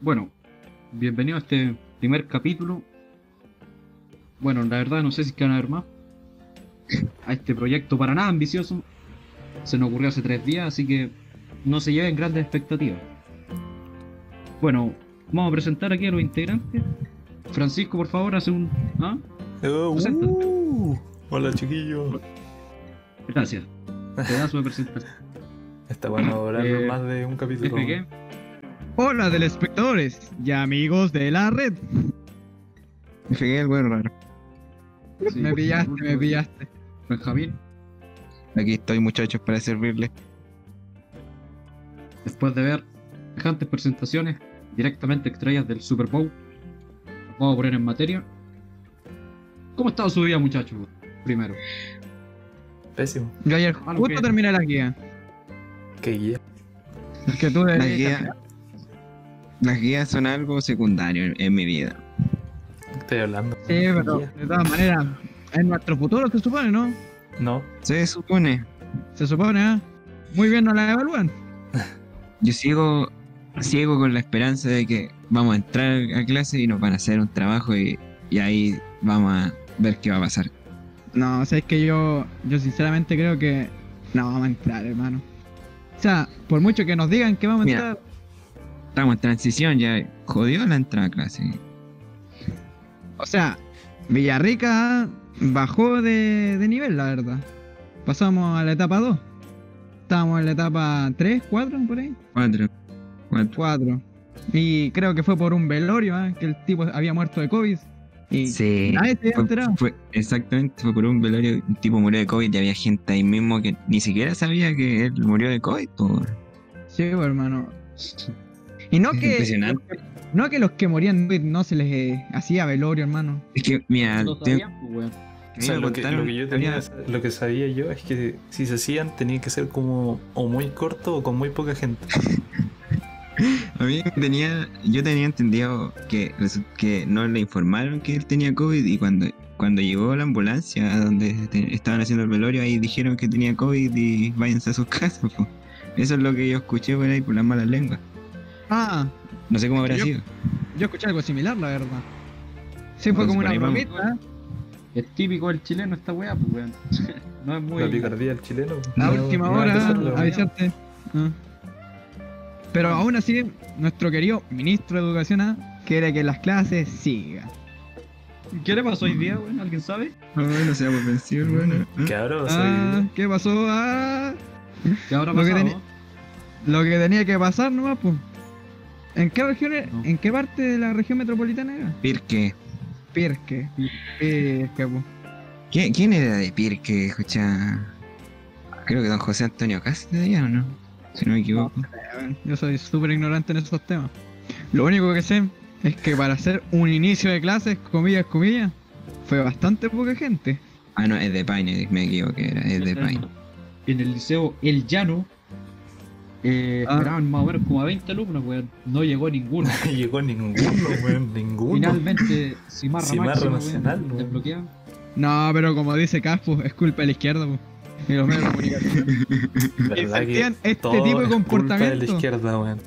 Bueno, bienvenido a este primer capítulo. Bueno, la verdad no sé si van a ver más. A este proyecto para nada ambicioso. Se nos ocurrió hace tres días, así que no se lleven grandes expectativas. Bueno, vamos a presentar aquí a los integrantes. Francisco, por favor, hace un... Presenta. uh, hola chiquillos. Gracias. Pedazo de presentación. Está bueno hablar Eh, más de un capítulo. FG, Hola, telespectadores y amigos de la red. Me pegué el weón raro. sí, me pillaste, me pillaste. Benjamín, Aquí estoy, muchachos, para servirles. después de ver semejantes presentaciones directamente extraídas del Super Bowl, nos vamos a poner en materia. ¿Cómo ha estado su vida, muchachos? Primero. Pésimo. Yo ayer justo terminé la guía. Qué guía. Que tú de... guías, las guías son algo secundario en, en mi vida. ¿Qué estoy hablando? Sí, pero de todas maneras, es nuestro futuro, se supone, ¿no? No. Se supone. Se supone, ¿ah? Muy bien nos la evalúan. Yo sigo ciego con la esperanza de que vamos a entrar a clase y nos van a hacer un trabajo y, y ahí vamos a ver qué va a pasar. No, o sea, es que yo, yo sinceramente creo que no vamos a entrar, hermano. O sea, por mucho que nos digan que vamos a Mira. entrar, Estamos en transición, ya jodió la entrada a clase. o sea, Villarrica bajó de, de nivel, la verdad. Pasamos a la etapa 2. Estábamos en la etapa 3, 4, por ahí. Cuatro. Cuatro. 4. Y creo que fue por un velorio, ¿ah? que el tipo había muerto de COVID. Y Sí. nadie se había enterado. fue- exactamente, fue por un velorio, un tipo murió de COVID y había gente ahí mismo que ni siquiera sabía que él murió de COVID. po. Sí, pues, hermano. Y no que, impresionante. no que los que morían no se les eh, hacía velorio, hermano. Es que, mira, No te- sabían, pues, weón. O sea, me lo que, contaron lo que yo que tenía, había- lo que sabía yo es que si se hacían tenía que ser como o muy corto o con muy poca gente. A mí tenía, yo tenía entendido que, que no le informaron que él tenía COVID y cuando, cuando llegó la ambulancia a donde te- estaban haciendo el velorio, ahí dijeron que tenía COVID y váyanse a sus casas. po. Eso es lo que yo escuché por ahí por las malas lenguas. Ah, No sé cómo habrá Yo- sido. yo escuché algo similar, la verdad. Sí, fue como por una bromita. Es típico del chileno esta weá, pues weón. No es muy. La picardía del chileno. La No, última no hora, avisarte. Ah. Pero aún así, nuestro querido ministro de Educación ¿ah? quiere que las clases sigan. ¿Qué le pasó hoy día, weón? ¿Alguien sabe? Ay, no seamos vencidos, bueno. Que ahora va a Ah. ¿Qué pasó? Ah, ¿Qué habrá Lo que pasado? tenía- lo que tenía que pasar nomás, pues. ¿En qué región, No. en qué parte de la región metropolitana era? Pirque. Pirque. Pirque. ¿Quién, quién era de Pirque? Escucha. Creo que don José Antonio Casi de allá, ¿o no? Si no me equivoco. Yo soy súper ignorante en esos temas. Lo único que sé es que para hacer un inicio de clases, comillas, comillas, fue bastante poca gente. Ah, no, es de Paine, me equivoqué, era, es de Paine. En el liceo El Llano eh, Ah. esperaban más o menos como a 20 alumnos, weón. No llegó ninguno. llegó ninguno, weón. Ninguno. Finalmente, Cimarra, Cimarra máximo, Nacional, weón, weón. desbloqueado. No, pero como dice Caspo, es culpa de la izquierda, pues. Y los medios de comunicación. ¿Verdad Incentían que este todo tipo de es culpa comportamiento. de la izquierda, weón.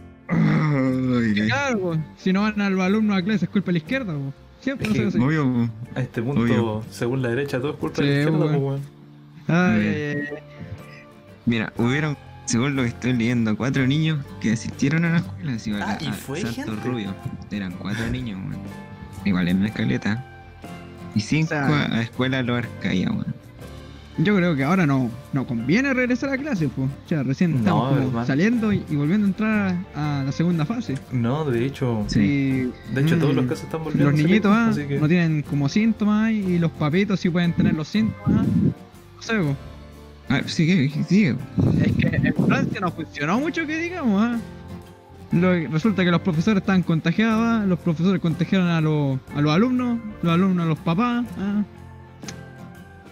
Claro, pues. Si no van a los alumnos a clase, es culpa de la izquierda, pues. Siempre Es no que sé así. Obvio, po. A este punto, Obvio. según la derecha, todo es culpa Sí, de la izquierda, weón. weón. Ay, ay, ay. Mira, hubieron, según lo que estoy leyendo, cuatro niños que asistieron a la escuela. a Ah, y a fue Santos gente. Rubio. Eran cuatro niños, weón. Igual en la escaleta. Y cinco O sea- a la escuela lo Arcaía, weón. Yo creo que ahora no, no conviene regresar a clase, pues. O sea, recién No, estamos como saliendo y, y volviendo a entrar a la segunda fase. No, de hecho, Sí. De hecho Mm. todos los casos están volviendo los a salir, niñitos ah, así que- no tienen como síntomas y los papitos sí pueden tener los síntomas. No sé, po. Ah, sigue, sigue. es que en Francia no funcionó mucho que digamos. ah. Lo- resulta que los profesores estaban contagiados, ah, los profesores contagiaron a, los a los alumnos, los alumnos a los papás. ah.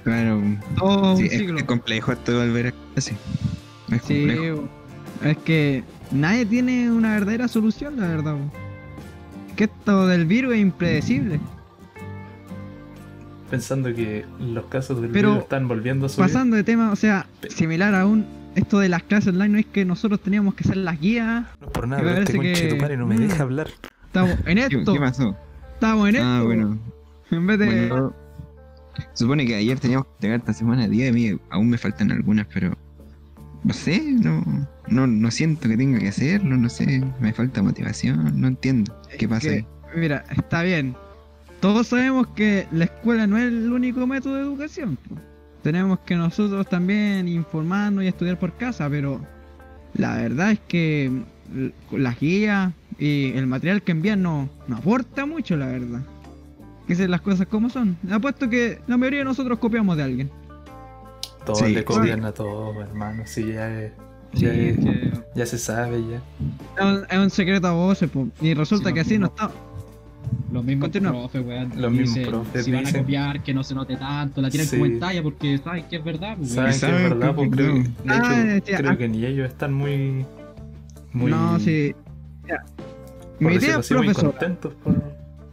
Claro. Todo Sí, un es, ciclo. es complejo esto de volver a clase. Es Sí, complejo. es que nadie tiene una verdadera solución, la verdad. bo. Que esto del virus es impredecible. Pensando que los casos del Pero virus están volviendo a subir. Pasando de tema, o sea, similar a un esto de las clases online no es que nosotros teníamos que ser las guías. No es por nada, Me pero este que- tu padre no me Mm. deja hablar. Estamos en ¿Qué, esto. qué pasó? Estamos en esto. Ah, bueno. En vez de. Bueno, supone que ayer teníamos que entregar esta semana 10 de mí, aún me faltan algunas, pero no sé, no, no, no siento que tenga que hacerlo, no sé, me falta motivación, no entiendo qué pasa. que- ahí. Mira, está bien. Todos sabemos que la escuela no es el único método de educación. Tenemos que nosotros también informarnos y estudiar por casa, pero la verdad es que l- las guías y el material que envían no, no aporta mucho, la verdad. Que sean las cosas como son. Apuesto que la mayoría de nosotros copiamos de alguien. Todos Sí, le sí. copian a todos, hermano. Sí, ya, es- Sí, ya, es- se sabe, ya. Es un, es un secreto a voces, po. y resulta Sí, que así no no. está. Los mismos Continúa. profes, weón. Los mismos dicen, profes Si van a copiar, que no se note tanto, la tiran Sí. como en talla porque saben que es verdad, pues, Saben que es saben verdad, que- pues creo, que- de Ah, hecho, tía, creo ah. que ni ellos están muy. muy No, sí. Mi tía es muy profesora. contentos por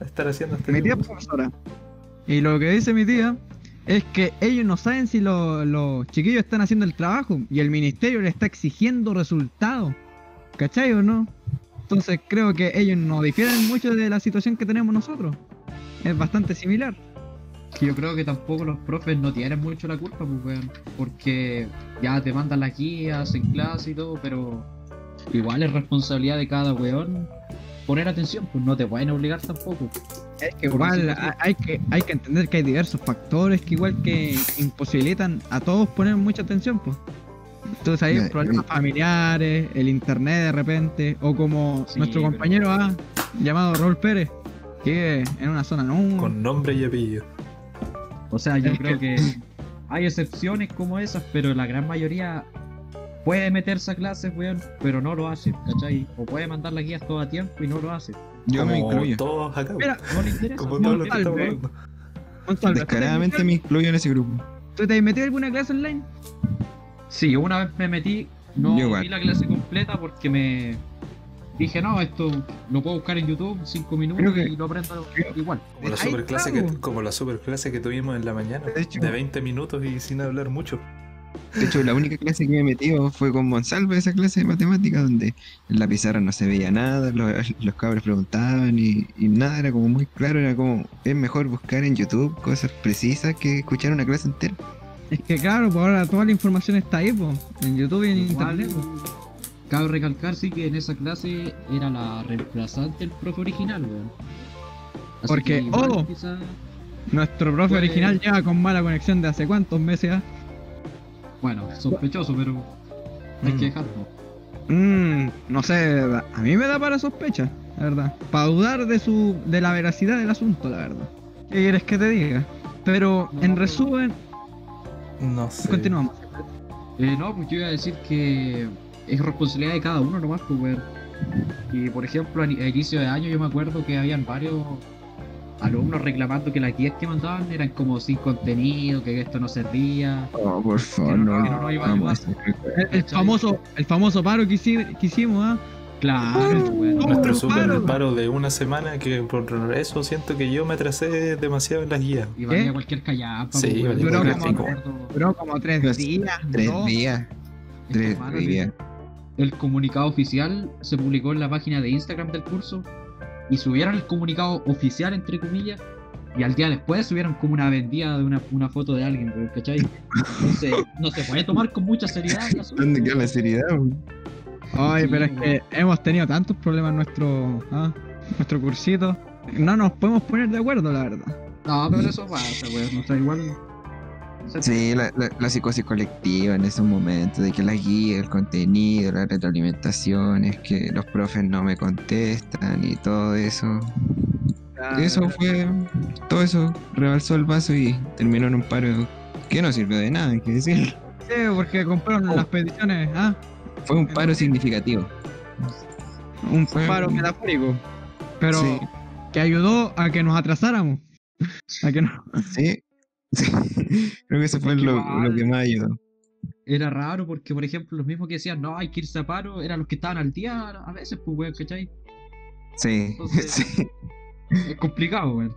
estar haciendo este Mi tía es profesora. Y lo que dice mi tía es que ellos no saben si lo- los chiquillos están haciendo el trabajo y el ministerio le está exigiendo resultados. ¿Cachai o no? Entonces creo que ellos no difieren mucho de la situación que tenemos nosotros. Es bastante similar. Yo creo que tampoco los profes no tienen mucho la culpa, pues. Porque ya te mandan las guías en clase y todo, pero igual es responsabilidad de cada weón poner atención, pues no te pueden obligar tampoco. Es que igual hay que, hay que entender que hay diversos factores que igual que imposibilitan a todos poner mucha atención, pues. Entonces hay Ya, problemas familiares, el internet de repente, o como Sí, nuestro pero- compañero A, llamado Raúl Pérez, que vive en una zona no Con nombre y apellido. O sea, yo creo que hay excepciones como esas, pero la gran mayoría puede meterse a clases, weón, pero no lo hace, ¿cachai? O puede mandar las guías todo a tiempo y no lo hace. Yo me incluyo. todos acá. Mira, No le interesa. como todos los que estamos hablando. Descaradamente me incluyo en ese grupo. ¿Tú te has metido en alguna clase online? Sí, una vez me metí, no Yo igual. vi la clase completa porque me dije, no, esto lo puedo buscar en YouTube, cinco minutos que- y lo aprendo igual. Como la superclase que, estamos. como la superclase que tuvimos en la mañana. De hecho- de 20 minutos y sin hablar mucho. De hecho, la única clase que me he metido fue con Monsalvo, esa clase de matemáticas, donde en la pizarra no se veía nada, los, los cabros preguntaban y, y nada, era como muy claro, era como, es mejor buscar en YouTube cosas precisas que escuchar una clase entera. Es que claro, pues ahora toda la información está ahí, pues, en YouTube y en Igual, internet. pues. cabe recalcar sí que en esa clase era la reemplazante del profe original, weón. Porque, oh, quizá- Nuestro profe original lleva con mala conexión de hace cuántos meses ya. bueno, sospechoso, pero hay Mm. que dejarlo. Mmm, no sé, a mí me da para sospecha, la verdad. Para dudar de su de la veracidad del asunto, la verdad. ¿Qué quieres que te diga? Pero No, en resumen, No sé. continuamos. Eh, no, pues yo iba a decir que es responsabilidad de cada uno nomás, pues, weón. Y por ejemplo, a, ni- a inicio de año yo me acuerdo que habían varios alumnos reclamando que las guías que mandaban eran como sin contenido, que esto no servía. Oh, por favor, Que no- no, que no nos iba a El, el famoso, el famoso paro que hicimos, ¿ah? Claro. Oh, Nuestro super paro. paro de una semana que por eso siento que yo me atrasé demasiado en las guías. Y valía ¿Qué? cualquier callapa, Sí, valía Yo cualquier acuerdo- Duró como tres días. Tres dos. días, tres hermano, días. El comunicado oficial se publicó en la página de Instagram del curso y subieron el comunicado oficial, entre comillas, y al día después subieron como una vendida de una, una foto de alguien, ¿cachai? Entonces, no se puede tomar con mucha seriedad ¿Dónde queda la seriedad? weón? Ay, Sí, pero es que hemos tenido tantos problemas en nuestro, ah, nuestro cursito. No nos podemos poner de acuerdo, la verdad. No, pero eso pasa, weón. O sea, igual. o sea, Sí, la, la, la psicosis colectiva en esos momentos, de que la guía, el contenido, la retroalimentación, es que los profes no me contestan y todo eso. Eso fue, todo eso rebalsó el vaso y terminó en un paro que no sirvió de nada, hay que decir. Sí, porque compraron Oh. las peticiones, ah, Fue un paro significativo. un Fue- paro metafórico. Pero Sí. que ayudó a que nos atrasáramos. A que no. Sí, sí. Creo que eso fue lo, que más ayudó. Era raro porque, por ejemplo, los mismos que decían, no, hay que irse a paro, eran los que estaban al día a veces, pues, weón, ¿cachai? Sí, Entonces- sí. Es complicado, weón.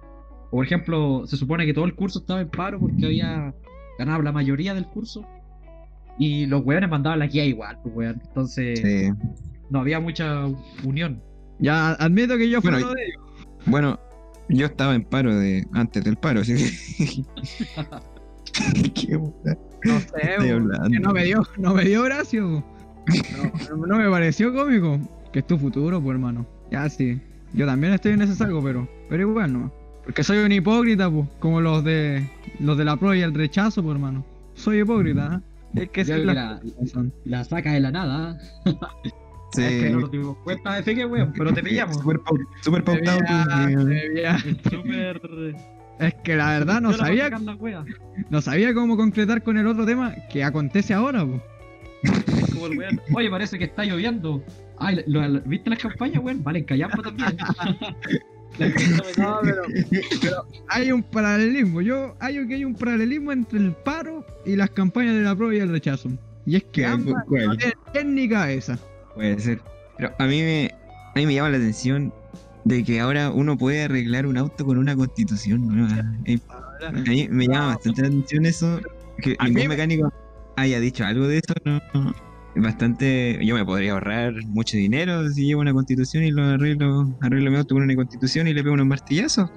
O, por ejemplo, se supone que todo el curso estaba en paro porque había ganado la mayoría del curso. Y los weones mandaban la guía igual, pues, weón. Entonces, Sí. no había mucha unión. Ya admito que yo fui Bueno, uno de ellos. Bueno, yo estaba en paro de antes del paro, así que. Qué. No sé, que no me dio, no me dio no, no me pareció cómico. Que es tu futuro, pues hermano. Ya sí. Yo también estoy en ese saco, pero, pero igual no. Porque soy un hipócrita, pues, como los de los de la pro y el rechazo, pues hermano. Soy hipócrita, ¿eh? Es que Ya sí, que la, saca de la nada. Sí. Es que no nos dimos cuenta de qué, weón, pero te pillamos. Super, super pautado. Súper. Es que la verdad no Yo sabía, no sabía cómo concretar con el otro tema que acontece ahora, pues. Como el weón, Oye, parece que está lloviendo. Ay, lo- lo- ¿viste las campañas, weón? Vale, en Callampa también. No, pero, pero hay un paralelismo. Yo hay que hay un paralelismo entre el paro y las campañas de la prueba y el rechazo. Y es que ambas no tienen ni cabeza. Puede ser. Pero a mí me, a mí me llama la atención de que ahora uno puede arreglar un auto con una constitución nueva. A mí me llama bastante la atención eso. Que ningún me- mecánico haya dicho algo de eso. No, bastante. Yo me podría ahorrar mucho dinero si llevo una constitución y lo arreglo, arreglo mi auto con una constitución y le pego unos martillazos.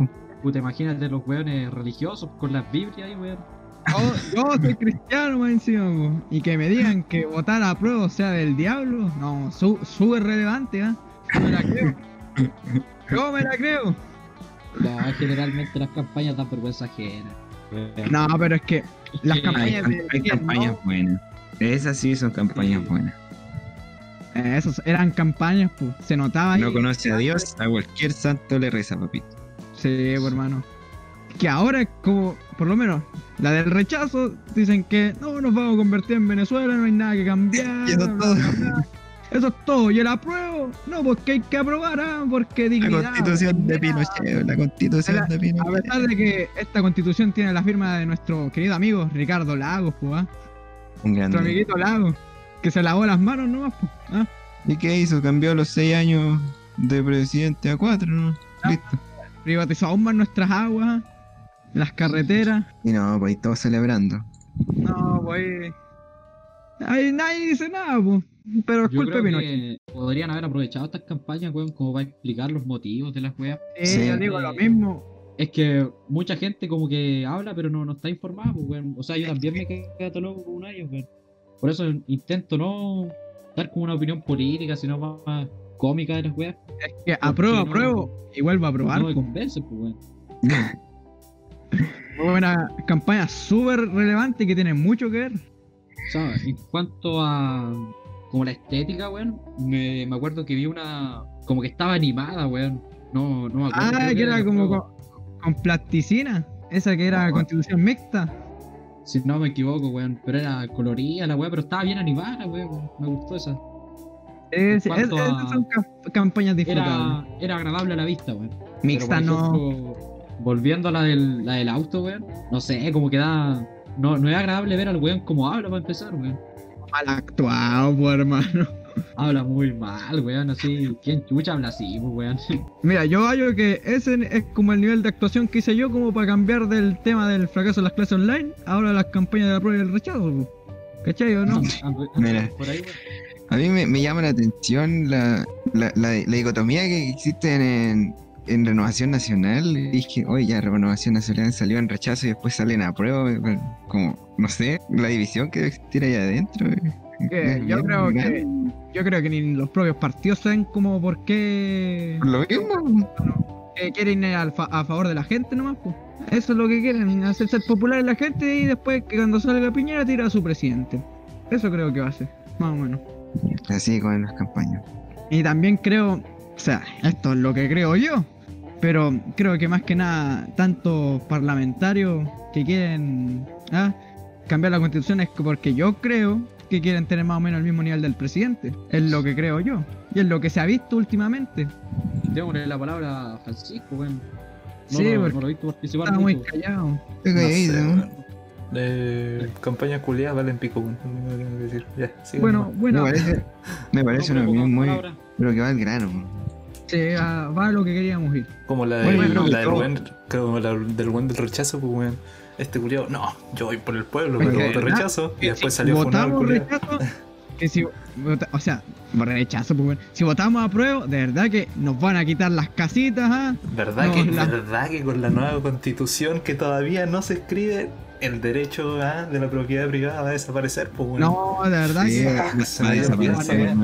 Puta, imagínate los weones religiosos con las Biblias ahí, weón. Yo, yo soy cristiano más encima, po, y que me digan que votar a prueba sea del diablo, no, su- súper relevante, ¿ah? Yo me la creo. Yo me la creo. No, generalmente las campañas dan vergüenza ajena. No, pero es que las Hay, campañas hay- campañas ¿no? buenas. Esas sí son campañas buenas. Eh, Esos eran campañas, pues. Se notaba ahí. No conoce a Dios, a cualquier santo le reza, papito. Sí, pues, hermano. Que ahora es como, por lo menos, la del rechazo, dicen que no nos vamos a convertir en Venezuela, no hay nada que cambiar. Y eso es bla, todo. bla, bla. Eso es todo. Y el apruebo, no, porque hay que aprobar, ah, porque La dignidad. constitución de. Pinochet, la constitución La- de A Pinochet. pesar de que esta constitución tiene la firma de nuestro querido amigo Ricardo Lagos, pues, ah, Un nuestro grande. amiguito Lagos, que se lavó las manos nomás, pues. ah. ¿Y qué hizo? Cambió los seis años de presidente a cuatro, ¿no? Ah. Listo. Privatizó aún más nuestras aguas, las carreteras. Y no, pues ahí todos celebrando. No, pues. Ahí nadie dice nada, pues. Pero es Yo culpa de creo Pinochet. que podrían haber aprovechado estas campañas, weón, como para explicar los motivos de las weas. Sí, Sí. yo digo lo mismo. Es que mucha gente como que habla, pero no, no está informada, pues, weón. O sea, yo también me quedo loco con ellos, weón. Por eso intento no dar como una opinión política, sino más, más cómica de las weas. Es que apruebo, no? apruebo. Y vuelvo a aprobar. No me convence, pues, weón. Muy buena campaña, súper relevante que tiene mucho que ver. O sea, en cuanto a como la estética, weón, me, me acuerdo que vi una como que estaba animada, weón. No, no me acuerdo. Ah, que era como. Con, plasticina. Esa que era constitución mixta. Si no me equivoco, weón. Pero era colorida la weón, pero estaba bien animada, weón. Me gustó esa. Es- es- a- son ca- campañas disfrutables. Era, era agradable a la vista, weón. Mixta no. Volviendo a la del, la del auto, weón. No sé, como que da. No, no es agradable ver al weón como habla para empezar, weón. Mal actuado, pues, hermano. Habla muy mal, weón. Así. ¿Quién chucha habla así, pues, weón? Mira, yo hallo que ese es como el nivel de actuación que hice yo como para cambiar del tema del fracaso de las clases online ahora las campañas de la prueba y el rechazo. po. ¿Cachai o no? Mira. Por ahí, weón. A mí me, me llama la atención la, la, la- la dicotomía que existe en, en Renovación Nacional. Dije, oye, ya Renovación Nacional salió en rechazo y después salen a prueba. Como, no sé, la división que debe existir ahí adentro. eh, yo bien creo que. Yo creo que ni los propios partidos saben como por qué Lo mismo. que quieren ir al fa- a favor de la gente nomás, pues. Eso es lo que quieren, hacer ser popular en la gente y después que cuando salga Piñera tira a su presidente. Eso creo que va a ser, más o menos. Así con las campañas. Y también creo, o sea, esto es lo que creo yo, pero creo que más que nada, tantos parlamentarios que quieren ah, cambiar la constitución es porque yo creo que quieren tener más o menos el mismo nivel del presidente. Es lo que creo yo. Y es lo que se ha visto últimamente. Démosle la palabra a Francisco, weón. No, Sí, lo, porque no lo he visto participar Está muy callado. No sé. Eh, campaña culiada valen pico, weón. No decir. Ya, Bueno, nomás. bueno, Me parece, me parece una opinión muy. Pero que va al grano. sí, va a lo que queríamos ir. Como la, Bueno, del- pero la del buen, como la del buen del rechazo, pues weón. Este culiao, no, yo voy por el pueblo, pero voto ¿verdad? rechazo. Y después salió funado el votamos rechazo, que si o sea, rechazo, pues bueno. Si votamos a prueba, de verdad que nos van a quitar las casitas, ¿ah? ¿Verdad, No, que, la- ¿Verdad que con la nueva constitución que todavía no se escribe, el derecho ah, de la propiedad privada va a desaparecer? Pues bueno. No, de verdad Sí, que se va a desaparecer,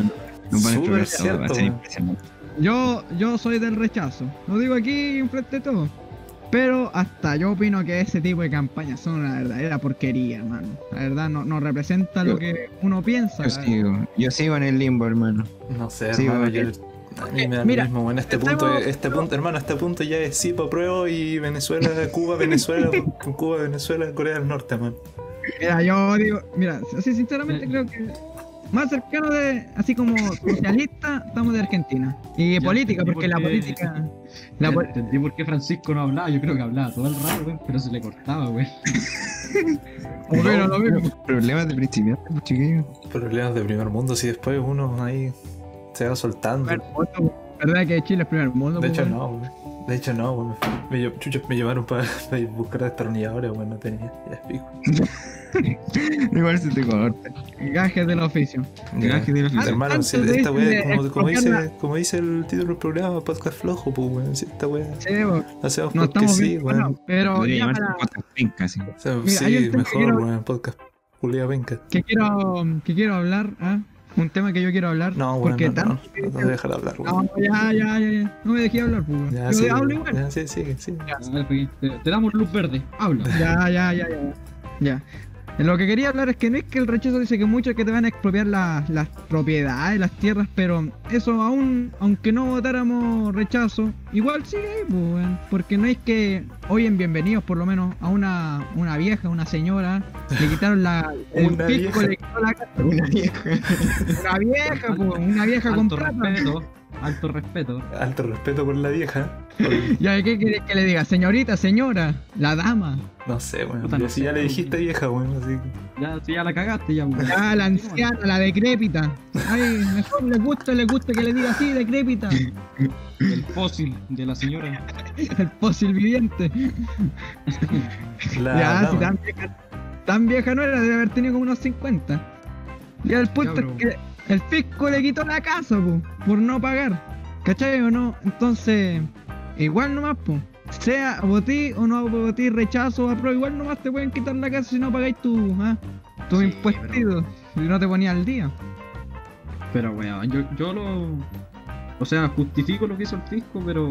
Súper cierto, yo, yo soy del rechazo. Lo digo aquí enfrente de todo. Pero hasta yo opino que ese tipo de campañas son una verdadera porquería, hermano. La verdad no, no representa lo que uno piensa. Yo sigo, yo sigo en el limbo, hermano. No sé, Sí, hermano, yo- a mí me da Mira, lo mismo. En este estamos- punto, este punto, hermano, este punto ya es sí para prueba y Venezuela, Cuba, Venezuela, Cuba, Venezuela, Corea del Norte, man. Mira, yo digo, mira, así sinceramente creo que más cercano de, así como socialista, estamos de Argentina. Y Ya política, porque por la política... La Ya pol- entendí por qué Francisco no hablaba. Yo creo que hablaba todo el rato, weón, pero se le cortaba, weón. Bueno, lo mismo. Problemas de principiante, pues, chiquillo. Problemas de primer mundo, si después uno ahí se va soltando. Mundo, ¿Verdad que Chile es primer mundo? De pues, hecho, weón? no, güey. De hecho, no, güey. Me, chucha, me llevaron para buscar destornilladores, güey. No tenía. Ya pico. Igual se te corta. Gajes del oficio. Ya. Gajes de la Ah, Hermano, si esta weá, como, como dice, como dice el título del programa, podcast flojo, pues, weón. Si esta weá Sí, weón, la hacemos no porque estamos sí, weón. Pero Podría ya llamarse para, podcast penca, sí. O sea, Mira, sí, mejor, weón. Podcast Julia Venca. que quiero, que quiero hablar, ¿ah? un tema que yo quiero hablar. No, weón, porque no, no, tanto no, no, dejar hablar, No, ya, ya, ya, ya. No me dejé hablar, pues. weón. Ya, sí, hablo igual. Ya, sí, sí, sí. A ver, Joaquín, Te, te damos luz verde. Habla. Ya, ya, ya, ya. Ya. Lo que quería hablar es que no es que el rechazo dice que muchos que te van a expropiar las, las propiedades, las tierras, pero eso aún, aunque no votáramos rechazo, igual sigue ahí, pues. Porque no es que hoy en Bienvenidos, por lo menos, a una, una vieja, una señora, le quitaron la. El Una fisco vieja. le quitó la casa. Una vieja. Una vieja, pues, una vieja con Alto plata. Alto respeto. Alto respeto por la vieja. Ya, ¿qué querés que le diga? Señorita, señora, la dama. No sé, weón. Puta, Yo no si sé, ya le dijiste vieja, weón. Así que. Ya, si ya la cagaste, ya, weón. Ah, la anciana, la decrépita. Ay, mejor le gusta, le gusta que le diga así, decrépita. El fósil de la señora. El fósil viviente. La ya, si tan vieja, tan vieja no era, debe haber tenido como unos 50. Ya el punto Cabro. es que el fisco le quitó la casa, po, por no pagar. ¿Cachai o no? Entonces, igual nomás, po. Sea votí o no votí rechazo o apruebo, igual nomás te pueden quitar la casa si no pagáis tu, ah, tu Sí, impuestido. Si no te ponías al día. Pero, weón, yo, yo lo. O sea, justifico lo que hizo el fisco, pero.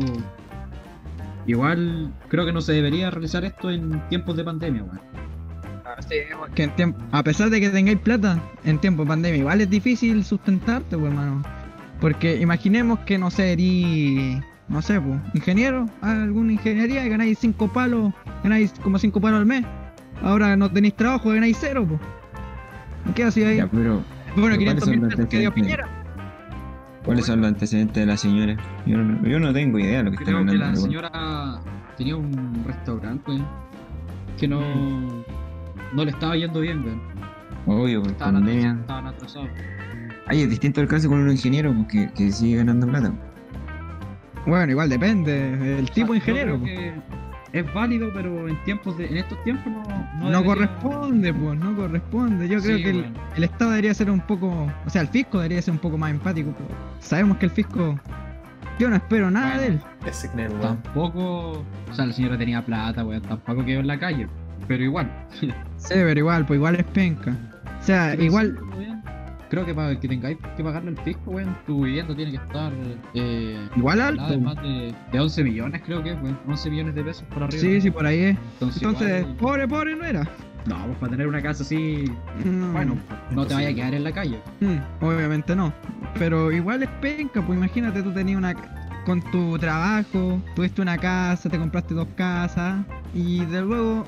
Igual creo que no se debería realizar esto en tiempos de pandemia, weón. Que en tiempo, a pesar de que tengáis plata en tiempo de pandemia, igual es difícil sustentarte, pues, hermano. Porque imaginemos que, no sé, erí, no sé, pues, ingeniero, alguna ingeniería, y ganáis 5 palos, ganáis como 5 palos al mes. Ahora no tenéis trabajo, ganáis cero, pues. ¿Qué hacía ahí? Ya, pero bueno, ¿cuáles 500 son mil los pesos que dio antecedentes? Piñera. ¿cuáles son los antecedentes de la señora? Yo no, yo no tengo idea de lo que Creo que hablando. la pero- señora tenía un restaurante. Que no. No le estaba yendo bien, weón. Obvio, por Estaban pandemia. atrasados. Estaban atrasados. Ay, es distinto el caso con un ingeniero porque que sigue ganando plata. Bueno, igual depende, el tipo O de ingeniero. creo pues. que es válido, pero en tiempos de, en estos tiempos no. No, No, debería- corresponde, pues, no corresponde. Yo creo Sí, que el, Estado debería ser un poco, o sea, el fisco debería ser un poco más empático, pero sabemos que el fisco, yo no espero nada de él. Tampoco. O sea, la señora tenía plata, weón. Tampoco quedó en la calle. Pero igual. Sí, pero igual, pues igual es penca. O sea, Pero igual, sí, weón, Creo que para que tengáis que pagarle el fisco, weón, tu vivienda tiene que estar. Eh, igual alto. más de, de 11 millones, creo que, weón. 11 millones de pesos por arriba. Sí, sí, por ahí es. Entonces, Entonces, igual- pobre, pobre no era. no, pues para tener una casa así. No. Bueno, no te vayas a quedar en la calle. Mm, obviamente no. Pero igual es penca, pues imagínate tú tenías una con tu trabajo, tuviste una casa, te compraste dos casas y de luego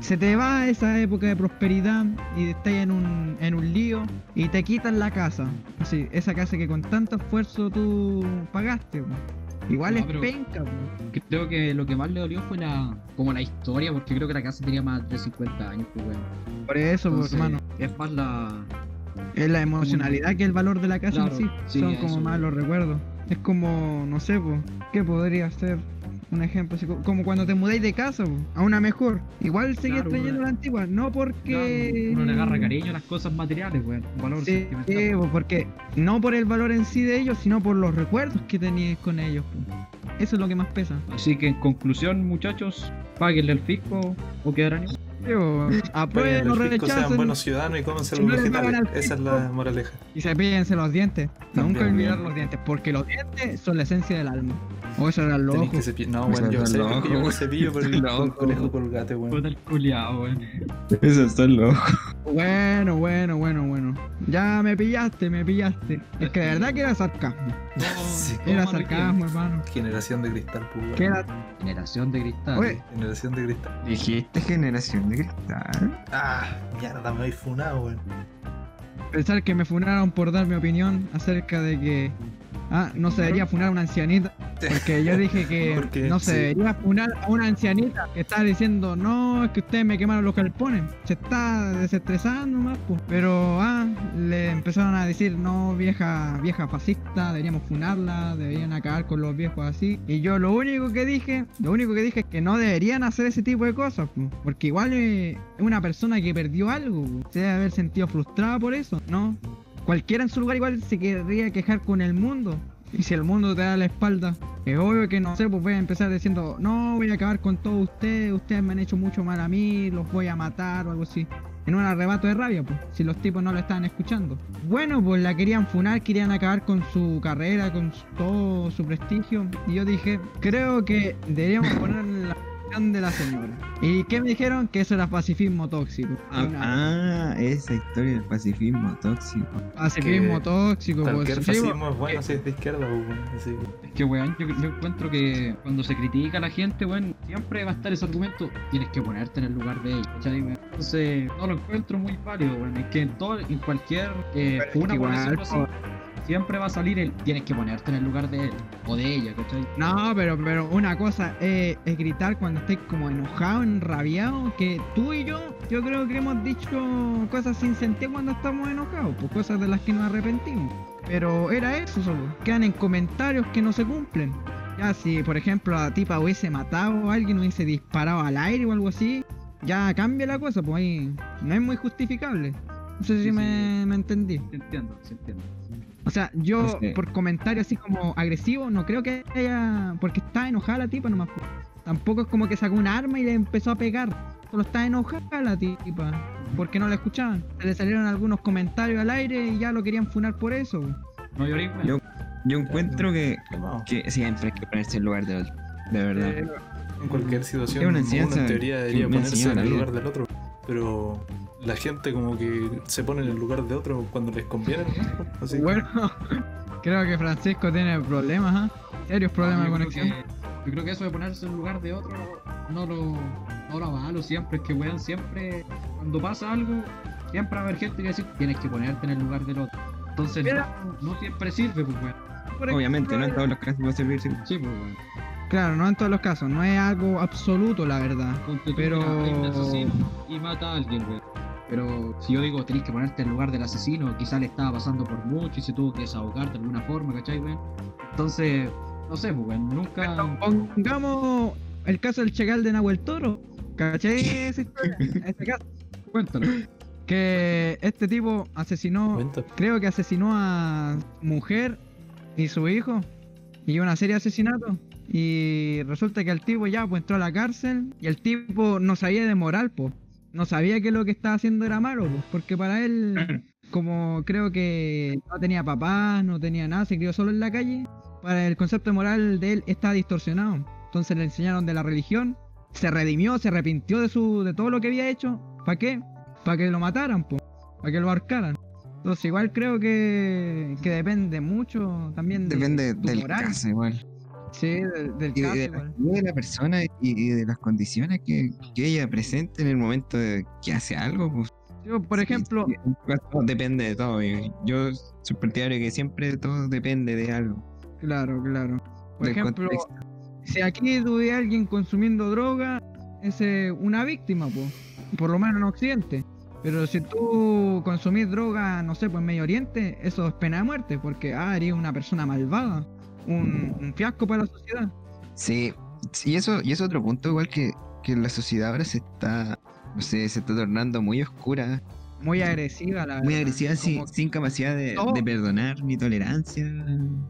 se te va esa época de prosperidad y estás en un, en un lío y te quitan la casa. Así, esa casa que con tanto esfuerzo tú pagaste. pues. Igual No, es penca. pues. Creo que lo que más le dolió fue la. como la historia, porque creo que la casa tenía más de 50 años, pues. Por eso, Entonces, hermano. Es más la. Es la emocionalidad que el valor de la casa Claro, en sí. sí, Son eso, como weón. malos recuerdos. Es como, no sé, ¿qué podría ser? Un ejemplo, así como cuando te mudáis de casa, a una mejor. Igual seguís Claro, trayendo la antigua, no porque... Uno le agarra cariño a las cosas materiales, weón. Valor Sí, sentimental. sí, po, porque no por el valor en sí de ellos, sino por los recuerdos que tenías con ellos. Eso es lo que más pesa. Así que en conclusión, muchachos, páguenle al fisco o quedarán aprueben o los fiscos sean rechacen buenos ciudadanos y cómense Si los vegetales. Esa es la moraleja. y se píllense los dientes. También, Nunca olvidar bien. los dientes, porque los dientes son la esencia del alma. O eso Tenéis que ojos. cepillar. No, weón, yo sé que yo me cepillo por el, por el conejo colgate, weón. Puta el culiao, weón. Esos son los Bueno, bueno, bueno, bueno. Ya me pillaste, me pillaste. Es que de verdad que era sarcasmo. Sí. Era sarcasmo, hermano. Generación de cristal, pues, era... Generación de cristal. Oye, Generación de cristal. Dijiste generación de cristal. Ah, mierda, me habéis funado, weón. pensar que me funaron por dar mi opinión acerca de que ah, no se debería funar a una ancianita. Porque yo dije que Porque, no se sí. debería funar a una ancianita que está diciendo, no, es que ustedes me quemaron los calpones. Se está desestresando más, pues. Pero ah, le empezaron a decir, no, vieja, vieja fascista, deberíamos funarla, deberían acabar con los viejos así. Y yo lo único que dije, lo único que dije es que no deberían hacer ese tipo de cosas, pues. Porque igual eh, es una persona que perdió algo, pues. se debe haber sentido frustrada por eso, ¿no? Cualquiera en su lugar igual se querría quejar con el mundo. Y si el mundo te da la espalda, es obvio que no sé, pues voy a empezar diciendo, no, voy a acabar con todos ustedes, ustedes me han hecho mucho mal a mí, los voy a matar o algo así. En un arrebato de rabia, pues, si los tipos no lo estaban escuchando. Bueno, pues la querían funar, querían acabar con su carrera, con todo su prestigio. Y yo dije, creo que deberíamos poner la de la señora. ¿Y qué me dijeron? Que eso era pacifismo tóxico. Ah, Una- ah, esa historia del pacifismo tóxico. Pacifismo que tóxico, pues. Cualquier sí, pues. fascismo es bueno si es de izquierda, pues, que- Es que, weón, yo, yo encuentro que cuando se critica a la gente, weón, siempre va a estar ese argumento, tienes que ponerte en el lugar de ellos. Entonces, no lo encuentro muy válido, weón. Es que en todo, en cualquier eh, por igual, decirlo así, po. Siempre va a salir el, tienes que ponerte en el lugar de él, o de ella, ¿cachai? No, pero, pero una cosa es, es gritar cuando estés como enojado, enrabiado, que tú y yo, yo creo que hemos dicho cosas sin sentido cuando estamos enojados, pues cosas de las que nos arrepentimos. Pero era eso solo, quedan en comentarios que no se cumplen. Ya si, por ejemplo, la tipa hubiese matado a alguien, hubiese disparado al aire o algo así, ya cambia la cosa, pues ahí no es muy justificable. No sé si Sí, me, sí. me entendí. Entiendo, entiendo. O sea, yo por comentario así como agresivo, no creo que haya. Porque está enojada la tipa nomás. po. Tampoco es como que sacó un arma y le empezó a pegar. Solo está enojada la tipa. Porque no la escuchaban. Se le salieron algunos comentarios al aire y ya lo querían funar por eso. No lloré, weón. Yo- Yo encuentro que, que siempre hay que ponerse en el lugar del otro. De verdad. Eh, en cualquier situación, una en teoría debería ponerse en el de lugar del otro. Pero la gente como que se pone en el lugar de otro cuando les conviene. ¿no? Así bueno, creo que Francisco tiene problemas, ¿ah? Serios problemas de conexión. que- yo creo que eso de ponerse en lugar de otro no lo, no lo avalo siempre. Es que, weón, siempre cuando pasa algo, siempre va a haber gente que decir tienes que ponerte en el lugar del otro. Entonces, no, no siempre sirve, pues, weón. Obviamente, no en todos los casos va a servir. sí. Sí, pues, weón. Claro, no en todos los casos. No es algo absoluto, la verdad. Pero- un asesino y mata a alguien, weón. Pero si yo digo tenés que ponerte en el lugar del asesino, quizás le estaba pasando por mucho y se tuvo que desahogar de alguna forma, ¿cachai, weón? Entonces, no sé, pues, weón, nunca. Pongamos el caso del chacal de Nahuel Toro. ¿Cachai? Ese caso. Cuéntalo. Que este tipo asesinó, creo que asesinó a mujer y su hijo. Y una serie de asesinatos. Y resulta que el tipo ya pues entró a la cárcel. Y el tipo no sabía de moral, pues. No sabía que lo que estaba haciendo era malo, pues. Porque para él, como creo que no tenía papás, no tenía nada, se crió solo en la calle. Para el concepto de moral de él está distorsionado. Entonces le enseñaron de la religión. Se redimió, se arrepintió de su de todo lo que había hecho. ¿Para qué? Para que lo mataran, pues. Para que lo ahorcaran. Entonces igual creo que, que depende mucho también de Depende tu del moral. caso igual. Sí, del, del Y caso de, la persona y, y de las condiciones que, que ella presente en el momento de que hace algo. Pues, Yo, por ejemplo, sí, depende de todo. y Yo soy partidario que siempre todo depende de algo. claro, claro. Por del ejemplo, contexto. si aquí tuve a alguien consumiendo droga, es eh, una víctima, pues. Por lo menos en Occidente. Pero si tú consumís droga, no sé, pues en Medio Oriente, eso es pena de muerte, porque ah, eres una persona malvada, un, un fiasco para la sociedad. Sí, Y eso, y es otro punto, igual que, que la sociedad ahora se está, no sé, se está tornando muy oscura, Muy agresiva, la muy verdad. agresiva, sin, capacidad de, perdonar ni tolerancia.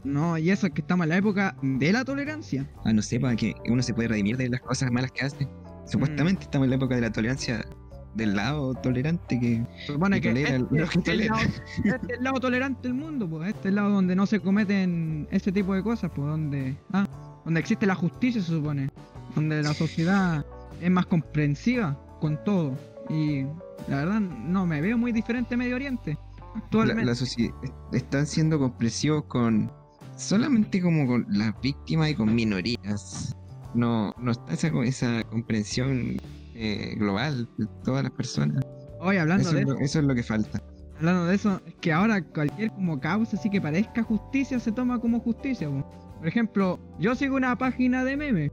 No, y eso es que estamos en la época de la tolerancia. Ah, no sé, para que uno se puede redimir de las cosas malas que hace. Supuestamente Mm. estamos en la época de la tolerancia del lado tolerante que supone Que que tolera este, lo que es el tolera. lado, este es el lado tolerante del mundo, pues. Este es el lado donde no se cometen ese tipo de cosas, pues. Donde, ah, donde existe la justicia, se supone. Donde la sociedad es más comprensiva con todo. Y la verdad, no me veo muy diferente a Medio Oriente. Actualmente. la socie- están siendo comprensivos con solamente como con las víctimas y con minorías. No, no está esa, esa comprensión eh, global de todas las personas. Hoy hablando Eso de es, eso, lo, eso es lo que falta. hablando de eso, es que ahora cualquier como causa así que parezca justicia se toma como justicia. po. Por ejemplo, yo sigo una página de memes,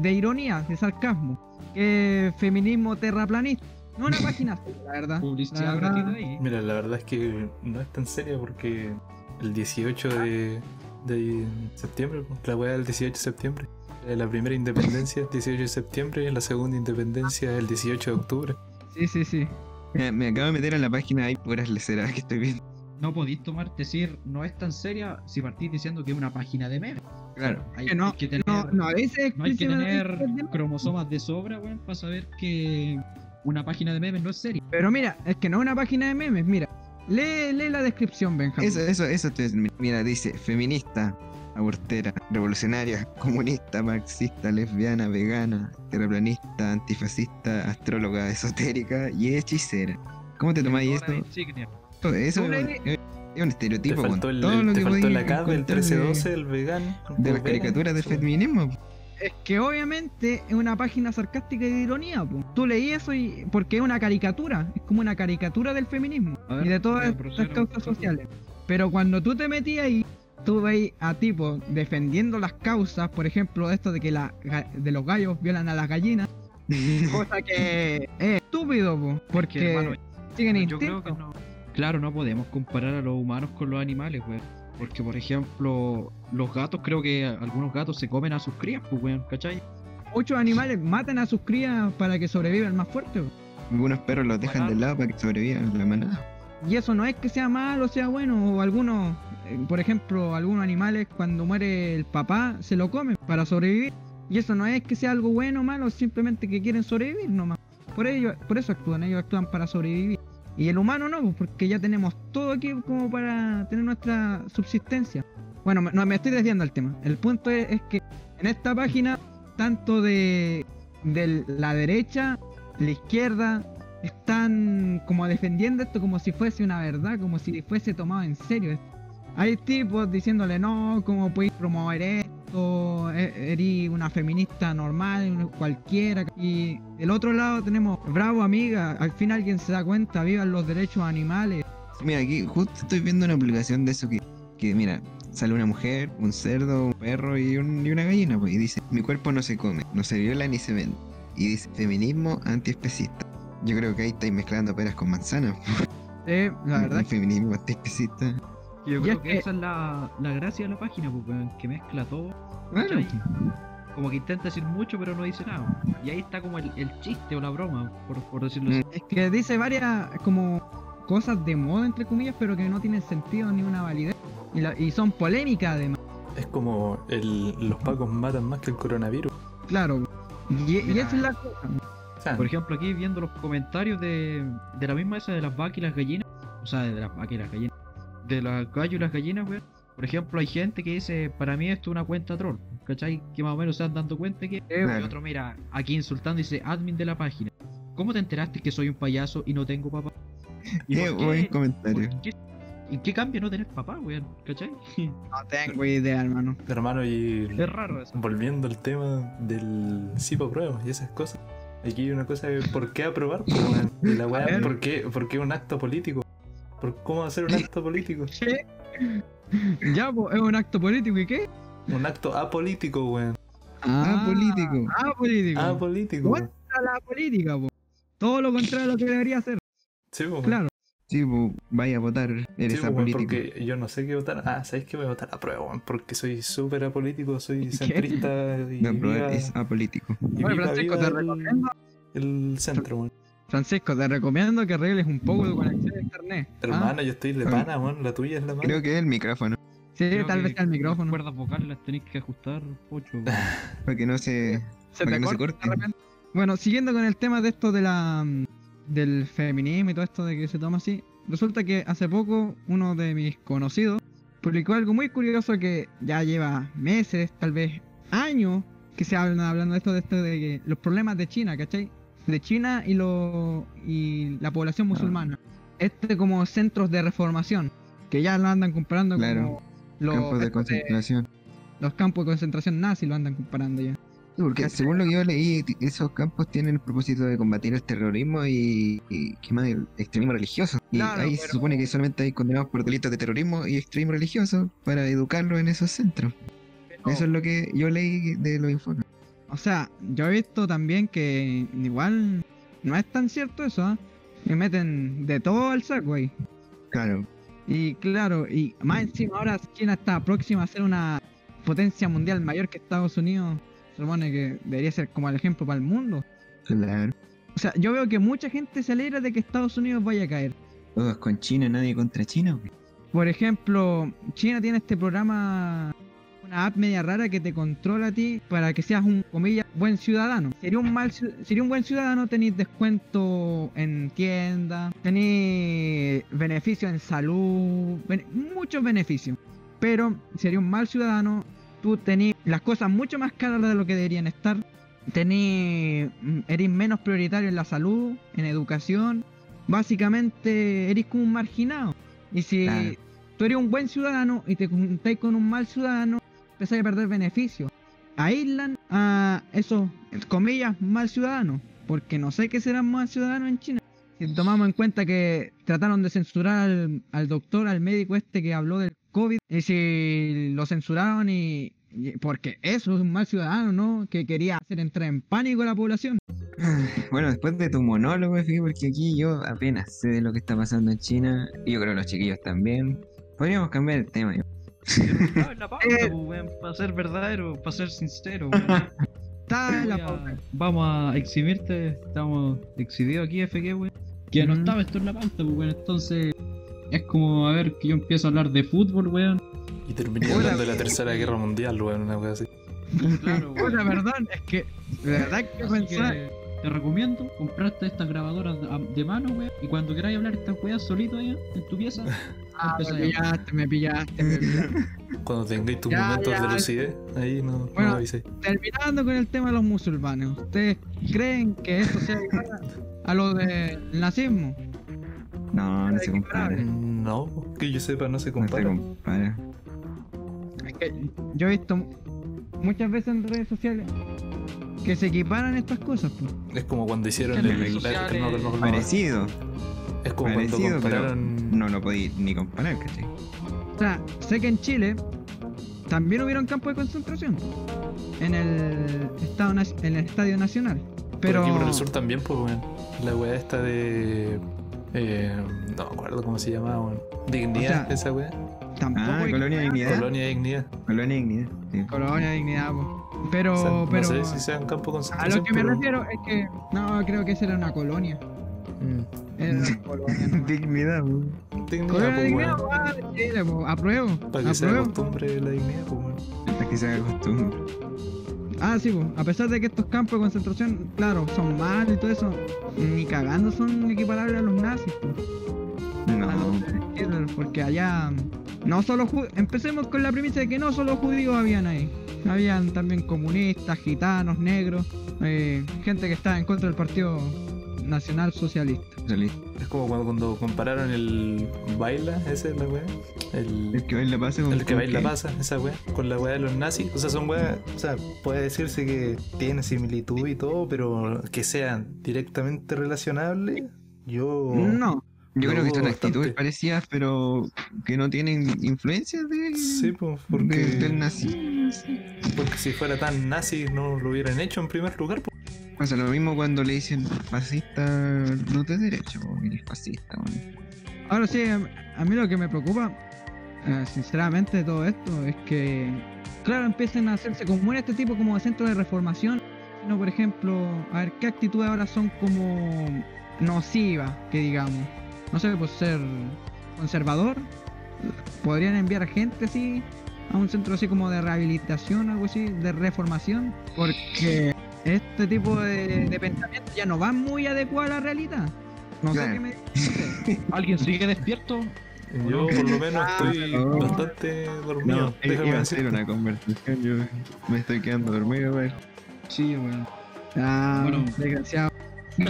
de ironía, de sarcasmo, que es feminismo terraplanista. No una página la verdad. Publicidad La verdad- ahí. Mira, la verdad es que no es tan seria porque el 18 de, de septiembre, pues, la weá del 18 de septiembre, la primera independencia el 18 de septiembre y la segunda independencia el 18 de octubre. Sí, sí, sí. Me, me acabo de meter en la página, hay puras leceras que estoy viendo. No podéis tomar, decir, no es tan seria si partís diciendo que es una página de memes. Claro. Hay, Que no, hay que tener, no, no, a veces no hay que tener cromosomas de sobra, weón, para saber que una página de memes no es seria. Pero mira, es que no es una página de memes, mira. Lee, lee la descripción, Benjamín. Eso, eso, eso. estoy- mira, dice feminista, abortera, revolucionaria, comunista, marxista, lesbiana, vegana, terraplanista, antifascista, astróloga, esotérica y hechicera. ¿Cómo te tomáis esto? Eso es, un Te estereotipo con el, todo lo te que faltó la CAP del encontrar de- 1312, el vegano. de las caricaturas del feminismo. Es que obviamente es una página sarcástica y de ironía, po. Tú leí eso y porque es una caricatura, es como una caricatura del feminismo ver, y de todas estas proceda, causas sociales. Pero cuando tú te metías ahí, tú veis a tipos defendiendo las causas, por ejemplo, esto de que la, ga- de los gallos violan a las gallinas, cosa que es estúpido, po, porque Que, hermano, siguen yo creo instintos. que no. Claro, no podemos comparar a los humanos con los animales, weón. Porque, por ejemplo, los gatos, creo que algunos gatos se comen a sus crías, pues, weón, ¿cachai? Muchos animales matan a sus crías para que sobreviva el más fuerte. Algunos perros los dejan de lado para que sobrevivan la manada. Y eso no es que sea malo o sea bueno, o algunos, por ejemplo, algunos animales cuando muere el papá se lo comen para sobrevivir. Y eso no es que sea algo bueno o malo, simplemente que quieren sobrevivir nomás. Por ello, por eso actúan, ellos actúan para sobrevivir. Y el humano no, pues, porque ya tenemos todo aquí como para tener nuestra subsistencia. Bueno, no me estoy desviando del tema. El punto es, es que en esta página, tanto de, de la derecha, la izquierda, están como defendiendo esto como si fuese una verdad, como si fuese tomado en serio. Hay tipos diciéndole no, ¿cómo podéis promover esto? E- Eres una feminista normal, cualquiera. Y del otro lado tenemos, bravo amiga, al fin alguien se da cuenta, vivan los derechos animales. Mira, aquí justo estoy viendo una publicación de eso que, que mira, sale una mujer, un cerdo, un perro y, un- y una gallina, pues, y dice, mi cuerpo no se come, no se viola ni se vende. Y dice, feminismo antiespecista. Yo creo que ahí estáis mezclando peras con manzanas. Sí, la verdad. Un feminismo antiespecista. Yo Y creo es que, que- esa es la, la gracia de la página, weón, que mezcla todo. Como que intenta decir mucho, pero no dice nada. Y ahí está como el, el chiste o la broma, por, por decirlo así. Es que dice varias como cosas de moda, entre comillas, pero que no tienen sentido ni una validez. Y, la- y son polémicas además. Es como el, los pacos matan más que el coronavirus. Claro. Y, y esa es la cosa. Por ejemplo, aquí viendo los comentarios de, de la misma esa de las vacas y las gallinas, o sea, de las vacas y las gallinas, de las gallos y las gallinas, weón. Por ejemplo, hay gente que dice, para mí esto es una cuenta troll, ¿cachai? Que más o menos se están dando cuenta que... Y otro, mira, aquí insultando dice, admin de la página. ¿Cómo te enteraste que soy un payaso y no tengo papá? ¿Y Qué por buen comentario. por qué- ¿En qué cambia no tener papá, weón? ¿Cachai? No tengo idea, hermano. hermano, y Es raro eso. volviendo al tema del sí por prueba y esas cosas. Aquí hay una cosa de por qué aprobar, pues, la weá, ver. ¿por qué, por qué un acto político? ¿Por cómo hacer un acto político? ¿Qué? Ya, pues, es un acto político, ¿y qué? Un acto apolítico, weón. Ah, político. Ah, político. Apolítico. What? A la política, po. Todo lo contrario a lo que debería hacer. Sí, pues, Claro. Sí, pues, vaya a votar, eres Sí, apolítico. porque yo no sé qué votar. Ah, ¿sabes qué voy a votar? A prueba, weón, porque soy súper apolítico, soy ¿Qué? centrista y No, pero viva, es apolítico. y Bueno, viva, Francisco, viva te el- recomiendo, el, centro, weón. Francisco, te recomiendo que arregles un poco de conexión de internet. ¿ah? Hermana, yo estoy de Ah. pana, la tuya es la mano. Creo que es el micrófono, Sí, Creo tal vez sea el micrófono. Las cuerdas vocales las tenéis que ajustar, pocho. para que no se... Se para te que no se corta corte. Bueno, siguiendo con el tema de esto de la del feminismo y todo esto de que se toma así, resulta que hace poco uno de mis conocidos publicó algo muy curioso que ya lleva meses, tal vez años, que se hablan hablando de esto de esto de que los problemas de China, ¿cachai? De China y lo y la población musulmana. Este como centros de reformación, que ya lo andan comparando Claro. como los, Campos de concentración. los campos de concentración nazi lo andan comparando ya. Sí, Porque según lo que yo leí, esos campos tienen el propósito de combatir el terrorismo y, y ¿qué más? el extremismo religioso. Y Claro, ahí se supone que solamente hay condenados por delitos de terrorismo y extremismo religioso para educarlos en esos centros. Eso es lo que yo leí de los informes. O sea, yo he visto también que igual no es tan cierto eso, ¿ah? Me meten de todo al saco ahí. Claro, Y claro, y más encima ahora China está próxima a ser una potencia mundial mayor que Estados Unidos. Se supone que debería ser como el ejemplo para el mundo. claro. O sea, yo veo que mucha gente se alegra de que Estados Unidos vaya a caer. Todos con China, nadie contra China. Por ejemplo, China tiene este programa, una app media rara que te controla a ti para que seas un, comillas, buen ciudadano. Sería un mal sería un buen ciudadano, tenéis descuento en tiendas, tenéis beneficios en salud, muchos beneficios. Pero sería un mal ciudadano, tú tenés las cosas mucho más caras de lo que deberían estar. Tenés, mm, eres menos prioritario en la salud, en educación. Básicamente eres como un marginado. Y si Claro. tú eres un buen ciudadano y te juntáis con un mal ciudadano, empezáis a perder beneficios. Aíslan a esos, comillas, mal ciudadanos. Porque no sé qué serán mal ciudadanos en China. Si tomamos en cuenta que trataron de censurar al, al doctor, al médico este que habló del COVID, y si lo censuraron y, y- porque eso es un mal ciudadano, ¿no? Que quería hacer entrar en pánico a la población. Bueno, después de tu monólogo, porque aquí yo apenas sé de lo que está pasando en China. Y yo creo que los chiquillos también. Podríamos cambiar el tema. En la pauta, Eh. weón, para ser verdadero, para ser sincero. weón. Está en la pauta. Vamos a exhibirte, estamos exhibidos aquí, FG, weón. Que no estaba esto en la pauta, pues, weón. Entonces, es como a ver que yo empiezo a hablar de fútbol, weón. Y terminé Hola, hablando de la weón. tercera guerra mundial, weón, una wea así. Claro, Oh, la verdad es que, de verdad que pensar. que te recomiendo comprarte estas grabadoras de- de mano, weón. Y cuando queráis hablar estas weas solito allá, en tu pieza, Ah, me pillaste, me pillaste, me pillaste. Cuando tengáis tus Ya, momentos ya. de lucidez, ahí no, no Bueno. Terminando con el tema de los musulmanes, ¿ustedes creen que esto sea igual a lo del nazismo? No, no se compara. No, que yo sepa, no se No se compara. compara. Es que yo he visto muchas veces en redes sociales que se equiparan estas cosas, pues. Es como cuando hicieron el. no, no, no. Parecido. Es como cuando Parecido, pero compararon. no lo podéis ni comparar, ¿cachai? O sea, sé que en Chile también hubieron campos de concentración en el estado en el estadio nacional, Pero pero aquí por el sur también, pues, weón. La weá esta de. Eh, no me acuerdo cómo se llamaba, weón. Dignidad, O sea, esa weá. tampoco Ah, Colonia Dignidad. Colonia de Dignidad. Colonia Dignidad. sí. Colonia Dignidad, po. pero O sea, no pero sé si sea un campo de a concentración. lo que me pero- refiero es que no creo que esa era una colonia, Mm. Dignidad. Dignidad, pues, Dignidad, po. apruebo, Para que se apruebo. acostumbre la dignidad, pues, que se haga costumbre. Ah, sí, po. a pesar de que estos campos de concentración, claro, son malos y todo eso, ni cagando son equiparables a los nazis. po. No, a los porque allá no solo empecemos con la premisa de que no solo judíos habían ahí, habían también comunistas, gitanos, negros, eh, gente que estaba en contra del Partido Nacional Socialista. Es como cuando, cuando compararon el baila, ese es la weá. El, El que baila pasa con el que con baila qué? pasa, esa weá, con la weá de los nazis. O sea, son weá, o sea, puede decirse que tiene similitud y todo, pero que sean directamente relacionables, yo. No, Yo creo que bastante. actitudes parecidas, pero que no tienen influencias de, Sí, pues, de- porque, del nazismo. porque si fuera tan nazi no lo hubieran hecho en primer lugar. pues. Pasa lo mismo cuando le dicen fascista, no te derecho, o eres fascista, weón. Ahora sí, a mí lo que me preocupa, eh, sinceramente, de todo esto es que, claro, empiezan a hacerse como en este tipo como de centro de reformación. No, por ejemplo, a ver qué actitudes ahora son como nocivas, que digamos. No sé, pues ser conservador. Podrían enviar gente así a un centro así como de rehabilitación, algo así, de reformación, porque este tipo de, de pensamiento ya no va muy adecuado a la realidad. No sé qué me. ¿Alguien sigue despierto? Yo por lo menos Ah, estoy bastante dormido. No, déjame iba a decirte. una conversación. Yo me estoy quedando dormido, weón. Sí, weón. Ah, Bueno. desgraciado.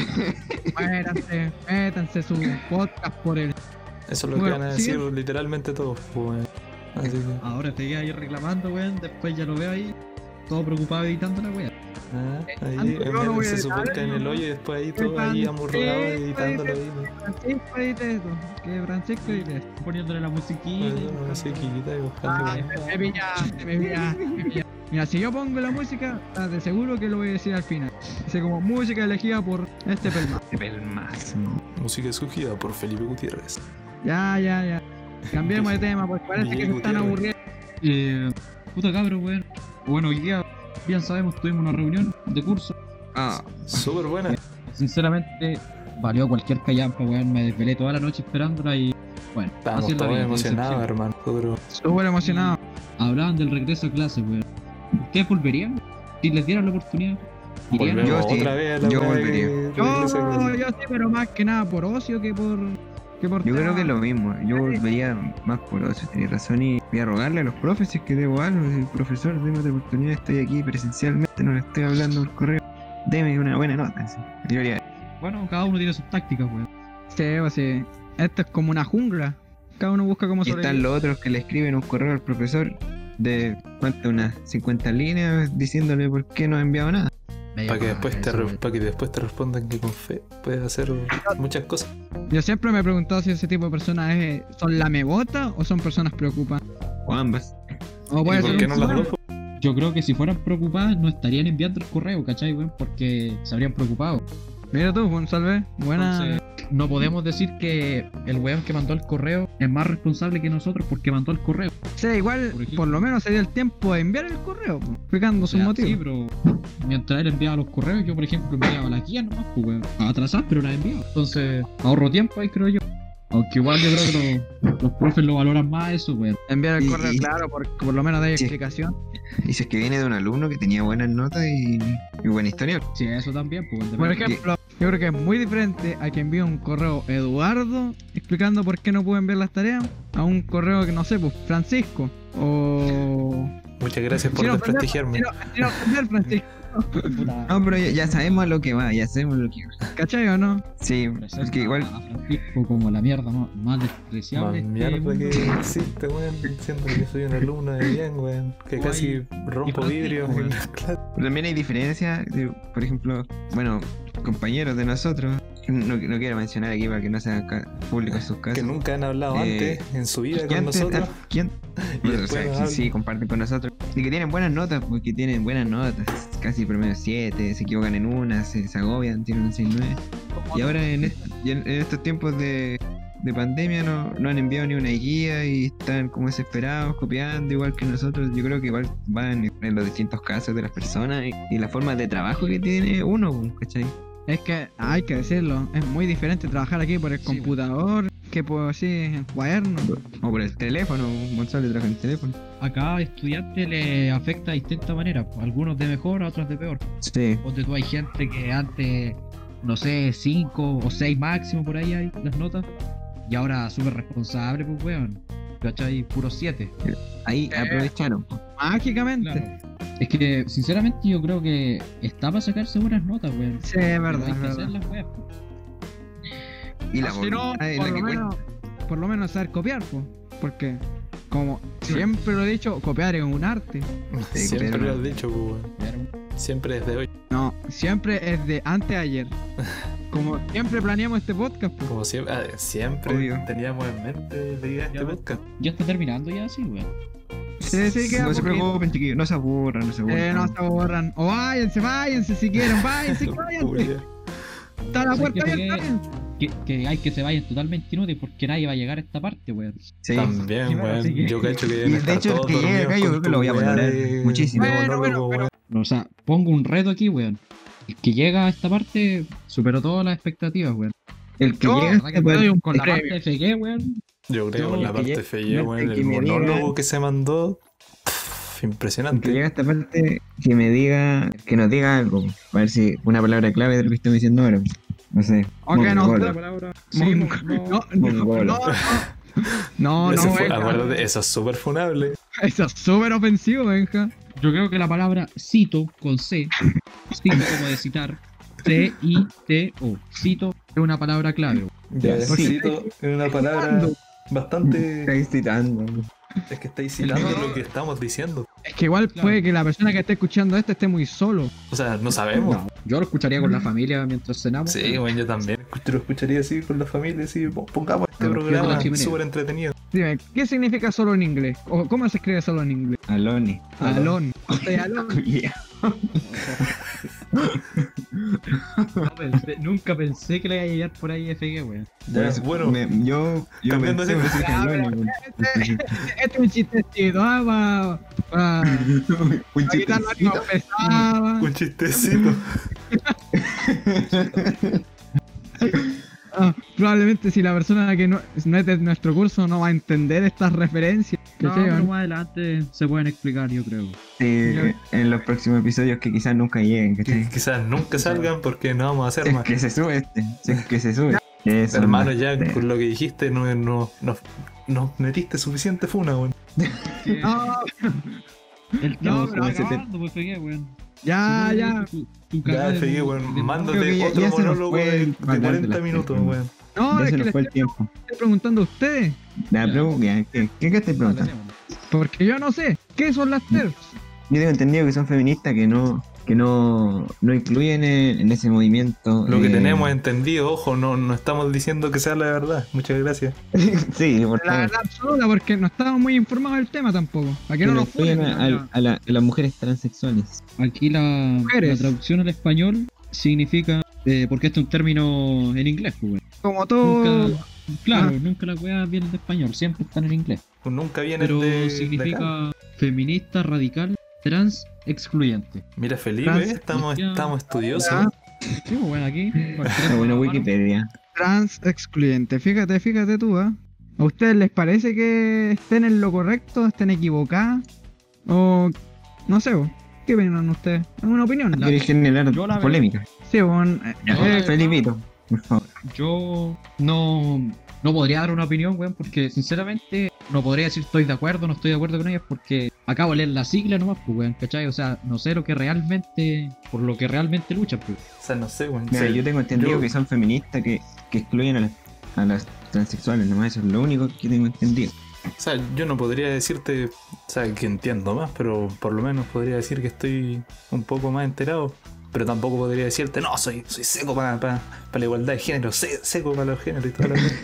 Muéranse, métanse su podcast por el. Eso es lo que van a sí. decir literalmente todos. pues, weón. Así que, Ahora te quedas ahí reclamando, weón. Después ya lo veo ahí. Todo preocupado editando la weá. Ah, ahí yo no voy a enviándose su editar, podcast en el hoyo y después ahí todo ahí amurrado editándolo ahí. Francisco edite esto. Que Francisco edite esto. Poniéndole la musiquita. Bueno, No sé, quita y Ah, buscando. me pilla, me pilla, me pilla. Mira, si yo pongo la música, ah, de seguro que lo voy a decir al final. Dice como música elegida por este pelma. El más. Música escogida por Felipe Gutiérrez. Ya, ya, ya. Cambiemos de tema, porque parece que se están aburriendo. Eh, puta cabro, weón. Bueno, hoy día, bien sabemos, tuvimos una reunión de curso. Ah, Súper buena. Sinceramente, valió cualquier callampa, weón. Me desvelé toda la noche esperándola y. Bueno, Estábamos así todos emocionados, hermano. Súper emocionado. Hablaban del regreso a clase, weón. ¿Ustedes volverían? Si les dieran la oportunidad. ¿Irían? Yo sí, otra vez a la yo volvería. que- Yo, yo sí, pero más que nada por ocio que por. Por yo creo que es lo mismo. Yo volvería más por eso, tenés razón. Y voy a rogarle a los profes si es que debo algo. Si, profesor, deme otra oportunidad. Estoy aquí presencialmente, no le estoy hablando por correo. Deme una buena nota. Yo haría Bueno, cada uno tiene sus tácticas, weón. Sí, pues sí. Esto es como una jungla. Cada uno busca cómo Y están sobrevivir. los otros que le escriben un correo al profesor de cuánto unas 50 líneas diciéndole por qué no ha enviado nada. Para que, después te re- pa' que después te respondan que con fe puedes hacer muchas cosas. Yo siempre me he preguntado si ese tipo de personas es- son lamebotas o son personas preocupadas. O ambas. O ¿Y puede por ser qué un no las dos? Yo creo que si fueran preocupadas no estarían enviando el correo, ¿cachai, weón? Porque se habrían preocupado. Mira tú, González. Buena. Entonces, no podemos decir que el weón que mandó el correo es más responsable que nosotros porque mandó el correo. Sí, igual, Por ejemplo. por lo menos se dio el tiempo de enviar el correo, explicando O sus sea, motivos. Sí, pero mientras él enviaba los correos, yo por ejemplo enviaba la guía nomás, pues weón. Atrasar, pero la enviaba. Entonces, ahorro tiempo ahí, creo yo. Aunque igual yo creo que los, los profes lo valoran más eso, weón. Enviar el Y- correo, y- claro, porque por lo menos da Sí. explicación. Y si es que viene de un alumno que tenía buenas notas y, y buena historia. Sí, eso también, pues. Por ejemplo, yo creo que es muy diferente a que envíe un correo Eduardo explicando por qué no pudo enviar las tareas a un correo que no sé, pues Francisco. O. Muchas gracias por desprestigiarme. Francisco, Puta, No, pero ya, ya sabemos lo que va, ya sabemos lo que va. ¿cachai o no? Sí, presenta porque igual a Francisco como la mierda más, más Más despreciable. de este mierda que existe, weón. Diciendo que soy un alumno de bien, weón. Que Guay. casi rompo en weón. la clase. Pero también hay diferencias, por ejemplo, bueno, compañeros de nosotros, no, no quiero mencionar aquí para que no sean ca- públicos sus casos. Que nunca han hablado Eh, antes en su vida con antes- nosotros. ¿Quién? Y o sea, sí, comparten con nosotros. Y que tienen buenas notas, porque tienen buenas notas, casi promedio 7, se equivocan en una, se, se agobian, tienen un 6-9. Y ahora en, est- y en- en estos tiempos de, de pandemia no, no han enviado ni una guía y están como desesperados, copiando igual que nosotros. Yo creo que igual van en los distintos casos de las personas y, y la forma de trabajo que tiene uno, ¿cachai? Es que hay que decirlo, es muy diferente trabajar aquí por el Sí, computador que por así en cuaderno. O por el teléfono, Gonzalo trabaja en el teléfono. A cada estudiante le afecta de distinta manera. pues, Algunos de mejor, a otros de peor. Sí. Ponte tú, hay gente que antes, no sé, 5 o 6 máximo por ahí hay las notas. Y ahora súper responsable, pues weón. ¿Cachai? Puro 7. Ahí Eh. aprovecharon. Mágicamente. Es que, sinceramente, yo creo que está para sacarse buenas notas, weón. Sí, es verdad. Hay es que verdad. hacer las weas. Y la Si no, por la lo, que menos, por lo menos saber copiar, pues. Porque, como siempre lo he dicho, copiar es un arte. Sí, Siempre pero- lo has dicho, weón. Siempre desde hoy. No, siempre es de antes de ayer. Como siempre planeamos este podcast, pues. Como siempre, ah, siempre Obvio. teníamos en mente de este Ya, podcast. Ya está terminando ya, sí, weón. Sí, sí, queda no se preocupen, chiquillos, no se aburran, no se aburran. Eh, no se borran. O váyanse, váyanse si quieren, váyanse, váyanse. Está la puerta abierta, que, que hay que se vayan totalmente inútiles porque nadie va a llegar a esta parte, weón. Sí. También, Sí, bueno, weón. Yo cacho que de hecho, el que llega acá, yo creo que lo voy a de- muchísimo. de Bueno, bueno. O sea, pongo un reto aquí, weón. El que llega a esta parte superó todas las expectativas, weón. El que llega La verdad a que esta parte- con- con la premio. parte FG, weón. Yo creo con la que parte no, weón, el que diga- monólogo que se mandó. pff, el que impresionante. llega a esta parte, que me diga, que nos diga algo. A ver si una palabra clave de lo que estoy diciendo ahora. No sé. Ok, no. La palabra. Sí, no, no, No, no, no, no, no, fue- Benja. acuérdate, eso es súper funable. Eso es súper ofensivo, Benja. Yo creo que la palabra cito con C, cito como de citar, C-I-T-O, cito es una palabra clave. Ya, cito en una palabra. Bastante. Estáis citando. Es que estáis citando lo que estamos diciendo. Es que igual Claro. puede que la persona que esté escuchando esto esté muy solo. O sea, no sabemos. No, yo lo escucharía con la familia mientras cenamos. Sí, bueno, yo también escuch- lo escucharía así con la familia, así, po- pongamos este Pero programa súper entretenido. Dime, ¿qué significa solo en inglés? ¿O cómo se escribe solo en inglés? Alone. O sea, alón. No pensé- nunca pensé que le iba a llegar por ahí FG, weón. Bueno, Me- yo, yo cambiando pensé de- dije Ya, Alone, pero- weón. Este es un chistecito, ah, para Un chistecito. un chistecito. Ah, probablemente si la persona que no, no es de nuestro curso no va a entender estas referencias. No, pero más adelante se pueden explicar, yo creo. Sí, en los próximos episodios que quizás nunca lleguen, Que quizás nunca salgan porque no vamos a hacer Es más. que se sube este, es que se sube. Eso, Hermano, ya con lo que dijiste, no, no, no, nos metiste suficiente funa, weón. No, El No, no, pero acabando, pues weón. Ya, no, ya. tu- tu Ya, de- weón, de- mándate ya- otro ya monólogo fue de, el de bacán de 40 las minutos, weón. No, Ya es se que nos fue el estoy tiempo. preguntando a ustedes. La pregunta, ¿qué, qué, qué estoy preguntando? Porque yo no sé. ¿Qué son las TERFs? Yo tengo entendido que son feministas que no que no, no incluyen en, en ese movimiento. Lo que eh, tenemos entendido, ojo, no, no estamos diciendo que sea la verdad. Muchas gracias. sí, por La verdad absoluta, porque no estamos muy informados del tema tampoco. Para que Que no no nos funen. incluyen a, a- a la- a las mujeres transexuales. Aquí la, Mujeres. la traducción al español significa. eh, porque este es un término en inglés, pues. Como todo. Nunca, claro, Ah. nunca las weas vienen de español, siempre están en inglés. Pues nunca viene Pero de, de acá. significa feminista, radical, trans, excluyente. Mira, Felipe, Trans- estamos, estamos estudiosos. Sí, pues bueno, aquí. Buena Wikipedia. trans excluyente. Fíjate, fíjate tú, ¿ah? ¿A ustedes les parece que estén en lo correcto, estén equivocadas? O no sé, vos, ¿qué opinan ustedes? ¿Alguna opinión? Quiere generar yo la polémica. Sí, bueno, eh, Ya. eh, Felipito, por favor. Yo no, no podría dar una opinión, weón, porque sinceramente no podría decir estoy de acuerdo o no estoy de acuerdo con ellas porque acabo de leer la sigla nomás, pues, weón, ¿cachai? O sea, no sé lo que realmente, por lo que realmente luchan, pues. O sea, no sé, weón. Mira, Sí, yo tengo entendido yo- que son feministas que, que excluyen a las, a las transexuales, nomás eso es lo único que tengo entendido. O sea, yo no podría decirte, o sea, que entiendo más, pero por lo menos podría decir que estoy un poco más enterado. Pero tampoco podría decirte, no, soy, soy seco para la igualdad de género, se- seco para los géneros y toda la cosa.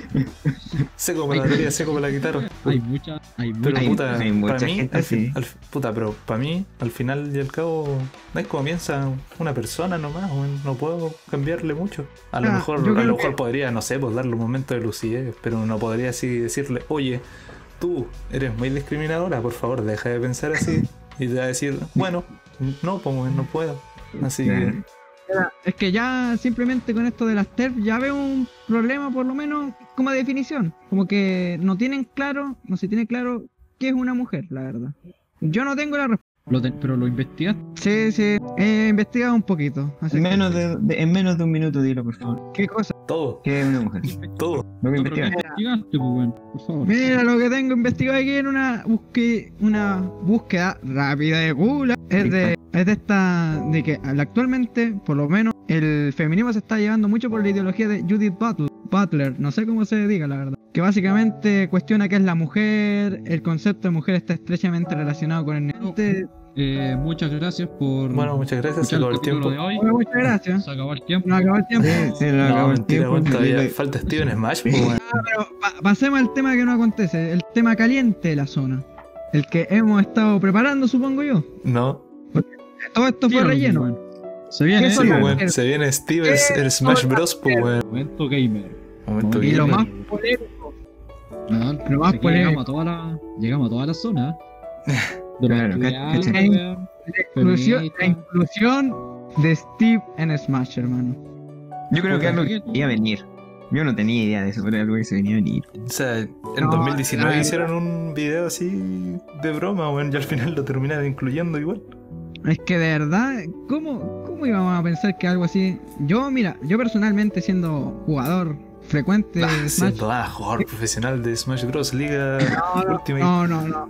Seco para la batería, seco para la guitarra. Hay mucha, hay Pero mucha. Hay- puta, hay mucha para mí, gente al al- puta, pero para mí, al final y al cabo, no es como piensa una persona nomás, no puedo cambiarle mucho. A lo Ah, mejor, a lo mejor que- podría, no sé, pues darle un momento de lucidez, pero no podría así decirle, oye, tú eres muy discriminadora, por favor, deja de pensar así. Y te va a decir, bueno, no, pues no puedo. Así que, Es que ya simplemente con esto de las TERF ya veo un problema por lo menos como definición. Como que no tienen claro, no se tiene claro qué es una mujer, la verdad. Yo no tengo la respuesta. Lo pero lo investigaste. Sí, sí, he investigado un poquito. Así En que- menos de, de- en menos de un minuto, dilo, por favor. ¿Qué cosa? todo, ¿Qué es una mujer? todo. Lo que No. ¿qué investigaste, pues, weón, por favor. Mira lo que tengo investigado aquí en una búsqueda, una búsqueda rápida de Google. Es de, es de esta, de que actualmente, por lo menos, el feminismo se está llevando mucho por la ideología de Judith Butler, Butler, no sé cómo se diga la verdad, que básicamente cuestiona qué es la mujer, el concepto de mujer está estrechamente relacionado con el negocio. Eh, muchas gracias por Bueno, muchas gracias, se acabó el tiempo. de hoy. Bueno, muchas gracias. Se acabó el tiempo. No acabó el tiempo. Sí, No, acabó el mentira, tiempo. todavía falta Steven Smash, pues. Pero pa- pasemos al tema que no acontece, el tema caliente de la zona. El que hemos estado preparando, supongo yo. No, Todo esto fue relleno. Se viene, ¿Qué sí, se viene Steven, el Smash Bros, pues. Momento gamer. Momento Y lo más polémico, No, Lo más polémico. llegamos a toda la, llegamos a toda la zona. Claro, la inclusión, la feministas. inclusión de Steve en Smash, hermano. Yo creo que algo que iba a venir. Yo no tenía idea de eso, pero algo que se venía a venir. O sea, en No, 2019 la- hicieron un video así de broma, weón, y al final lo terminaron incluyendo igual. Es que de verdad, ¿cómo, ¿cómo íbamos a pensar que algo así? Yo, mira, yo personalmente siendo jugador frecuente de Ah, Smash, ah, jugador profesional de Smash Bros. Liga no, no, Ultimate. no, no, no.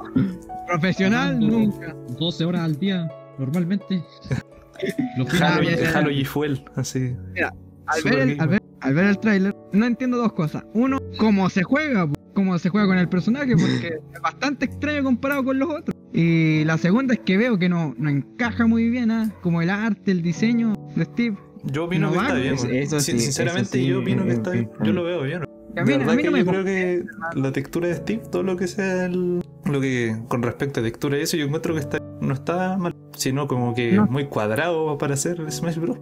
Profesional nunca. 12 horas al día, normalmente. Los Halo. Halo y Fuel, así. Al Super ver, el, al, ver, al ver el tráiler, no entiendo dos cosas. Uno, cómo se juega, cómo se juega con el personaje, porque es bastante extraño comparado con los otros. Y la segunda es que veo que no, no encaja muy bien, ¿ah? como el arte, el diseño de Steve. Yo opino No que va, está bien, eso- weón. eso Sin- sí, Sinceramente, eso sí, yo opino que es- está es- bien. Yo lo veo bien. A mí, a verdad mí que no me yo creo que la textura de Steve, todo lo que sea el, lo que con respecto a textura y eso, yo encuentro que está, no está mal, sino como que No. muy cuadrado para hacer Smash Bros.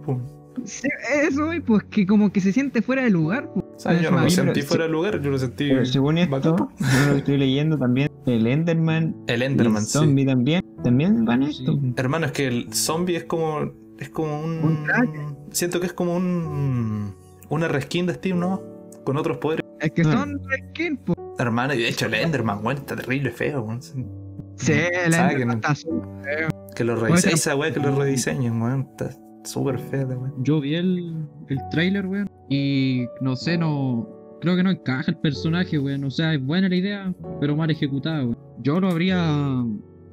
Sí, eso, güey, pues que como que se siente fuera de lugar. pues. O sea, yo no lo sentí fuera de lugar, yo lo sentí. Pero según esto, yo lo estoy leyendo también, el Enderman, El y el Enderman, sí. zombie también, también van a Sí. esto. Hermano, es que el zombie es como. Es como un. Un traje. siento que es como un. Una reskin de Steve, ¿no? Con otros poderes. Es que Ah. son skins, pues. Hermano, y de hecho el Enderman, weón, está terrible feo, weón. Sí, el. Enderman está súper Que lo rediseñen, esa weá que lo rediseñen, weón. Está súper fea la weón. Yo vi el, el trailer, weón, y no sé, no. Creo que no encaja el personaje, weón. O sea, es buena la idea, pero mal ejecutada, weón. Yo lo habría.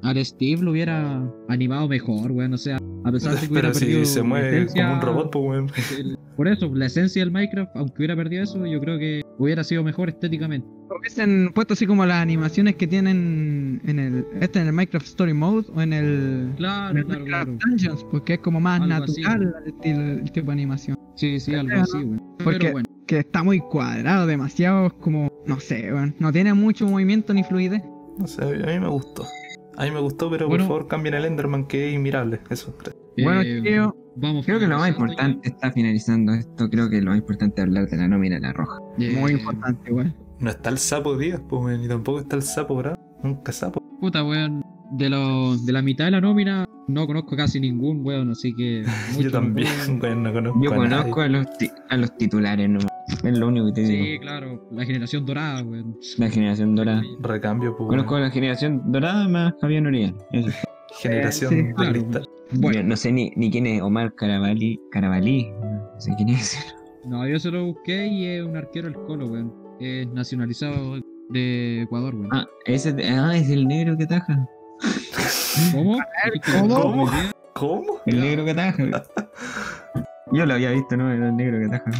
Al Steve lo hubiera animado mejor, weón. O sea, a pesar de que hubiera Pero si se mueve esencia- como un robot, pues weón. el- por eso, la esencia del Minecraft, aunque hubiera perdido eso, yo creo que hubiera sido mejor estéticamente. Hubiesen puesto así como las animaciones que tienen en el este en el Minecraft Story Mode o en el, en Claro, el claro, Minecraft claro. Dungeons, porque es como más Algo así. natural el, el tipo de animación. Sí, sí, algo así, weón. Porque- Pero bueno, Que está muy cuadrado, demasiado como, no sé, weón, no tiene mucho movimiento ni fluidez. No sé, a mí me gustó. A mí me gustó, pero Bueno. por favor cambien el Enderman que es inmirable. Eso. Bueno, eh, vamos Creo que lo más ya. importante está finalizando esto. Creo que lo más importante es hablar de la nómina de la roja. muy importante, weón. No está el sapo Díaz, pues ni tampoco está el sapo bravo. Nunca sapo. Puta, weón. De, lo, de la mitad de la nómina no conozco casi ningún, weón, así que. Yo también, weón, no conozco Yo a nadie. conozco a los, ti- a los titulares nomás. Es lo único que te digo. Sí, claro, la generación dorada, weón. La generación dorada. Recambio, pues. Conozco a la generación dorada más Javier Noriega. Eso. Generación Sí, de claro. cristal. Bueno, Yo no sé ni, ni quién es Omar Carabalí. Carabalí. No sé quién es. no, yo se lo busqué y es un arquero del Colo, weón. Es nacionalizado de Ecuador, weón. Ah, ese, ah, es el negro que taja. ¿Cómo? ¿cómo? ¿Cómo? ¿Cómo? El negro que taja. Yo lo había visto, ¿no? Era el negro que taja.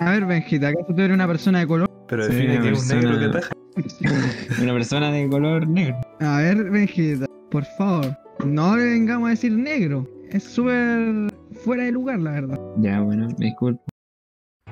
A ver, Benjita, ¿acaso tú eres una persona de color? Pero define que es un negro que persona- taja. Una persona de color negro. A ver, Benjita, por favor, no le vengamos a decir negro. Es súper fuera de lugar, la verdad. Ya, bueno, me disculpo.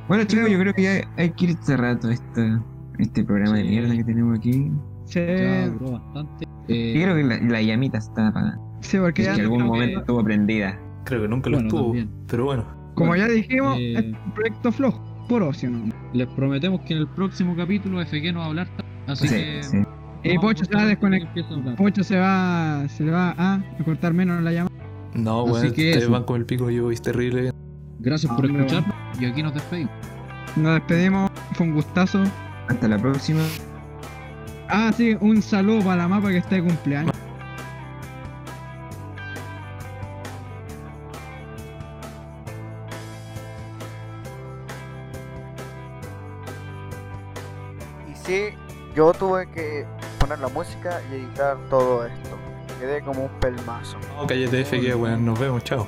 Bueno, chicos, yo creo que ya hay que ir cerrando este, este programa de mierda que tenemos aquí. Sí, Ya duró bastante. Eh, Yo creo que la, la llamita está apagada. sí, porque Es ya, que algún que- momento estuvo prendida. Creo que nunca lo bueno, estuvo. también. Pero bueno. como bueno, ya dijimos, eh, es un proyecto flojo, por ocio, ¿no? Les prometemos que en el próximo capítulo FG no va a hablar así Sí, que. sí. Y vamos Pocho se va a desconectar. Mucho se va, se le va a, a cortar menos la llamada. No, Así weón, que ustedes eso. van con el pico, yo voy terrible. Gracias por Ah, escucharnos y aquí nos despedimos. Nos despedimos, fue un gustazo. Hasta la próxima. Ah, sí, un saludo para la mapa que está de cumpleaños. Y sí, yo tuve que poner la música y editar todo esto. Quedé como un pelmazo. No, cállate, FG, weón. Nos vemos, chao.